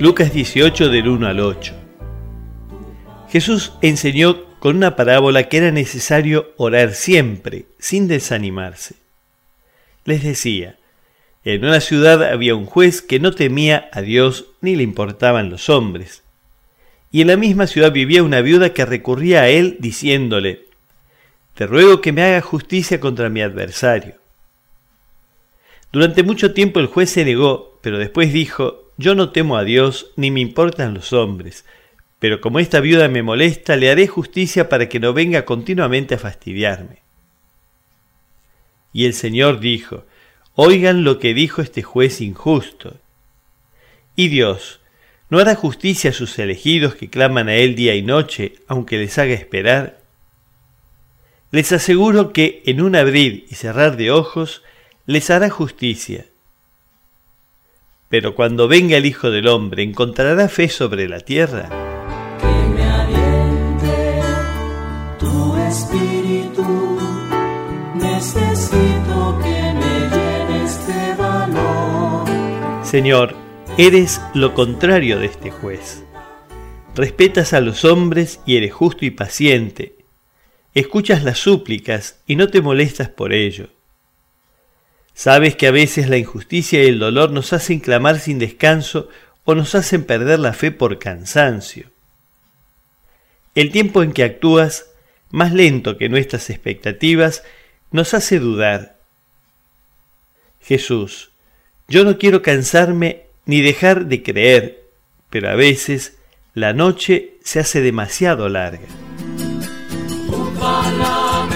Lucas 18 del 1 al 8. Jesús enseñó con una parábola que era necesario orar siempre, sin desanimarse. Les decía, en una ciudad había un juez que no temía a Dios ni le importaban los hombres. Y en la misma ciudad vivía una viuda que recurría a él diciéndole, Te ruego que me haga justicia contra mi adversario. Durante mucho tiempo el juez se negó, pero después dijo, Yo no temo a Dios ni me importan los hombres, pero como esta viuda me molesta, le haré justicia para que no venga continuamente a fastidiarme. Y el Señor dijo, Oigan lo que dijo este juez injusto. Y Dios, ¿no hará justicia a sus elegidos que claman a Él día y noche, aunque les haga esperar? Les aseguro que en un abrir y cerrar de ojos les hará justicia. Pero cuando venga el Hijo del Hombre, ¿encontrará fe sobre la tierra? espíritu, necesito que me llenes de valor. Señor, eres lo contrario de este juez. Respetas a los hombres y eres justo y paciente. Escuchas las súplicas y no te molestas por ello. Sabes que a veces la injusticia y el dolor nos hacen clamar sin descanso o nos hacen perder la fe por cansancio. El tiempo en que actúas más lento que nuestras expectativas, nos hace dudar. Jesús, yo no quiero cansarme ni dejar de creer, pero a veces la noche se hace demasiado larga.